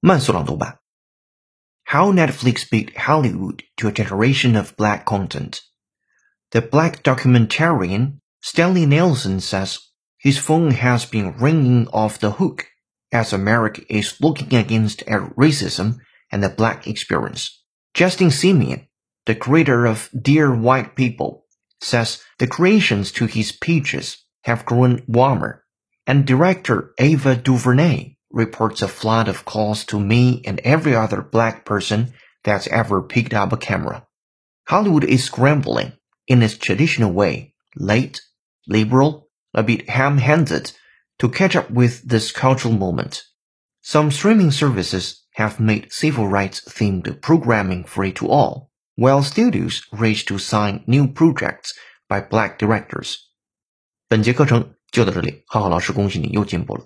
慢速朗读版 How Netflix Beat Hollywood to a Generation of Black Content. The black documentarian Stanley Nelson says his phone has been ringing off the hook as America is looking against at racism and the black experience. Justin Simien, the creator of Dear White People, says the creations to his pages have grown warmer, and director Ava DuVernay reports a flood of calls to me and every other black person that's ever picked up a camera. Hollywood is scrambling in its traditional way, late, liberal, a bit ham-handed, to catch up with this cultural moment. Some streaming services have made civil rights themed programming free to all, while studios race to sign new projects by black directors. 本节课程就到这里，浩浩老师恭喜你又进步了。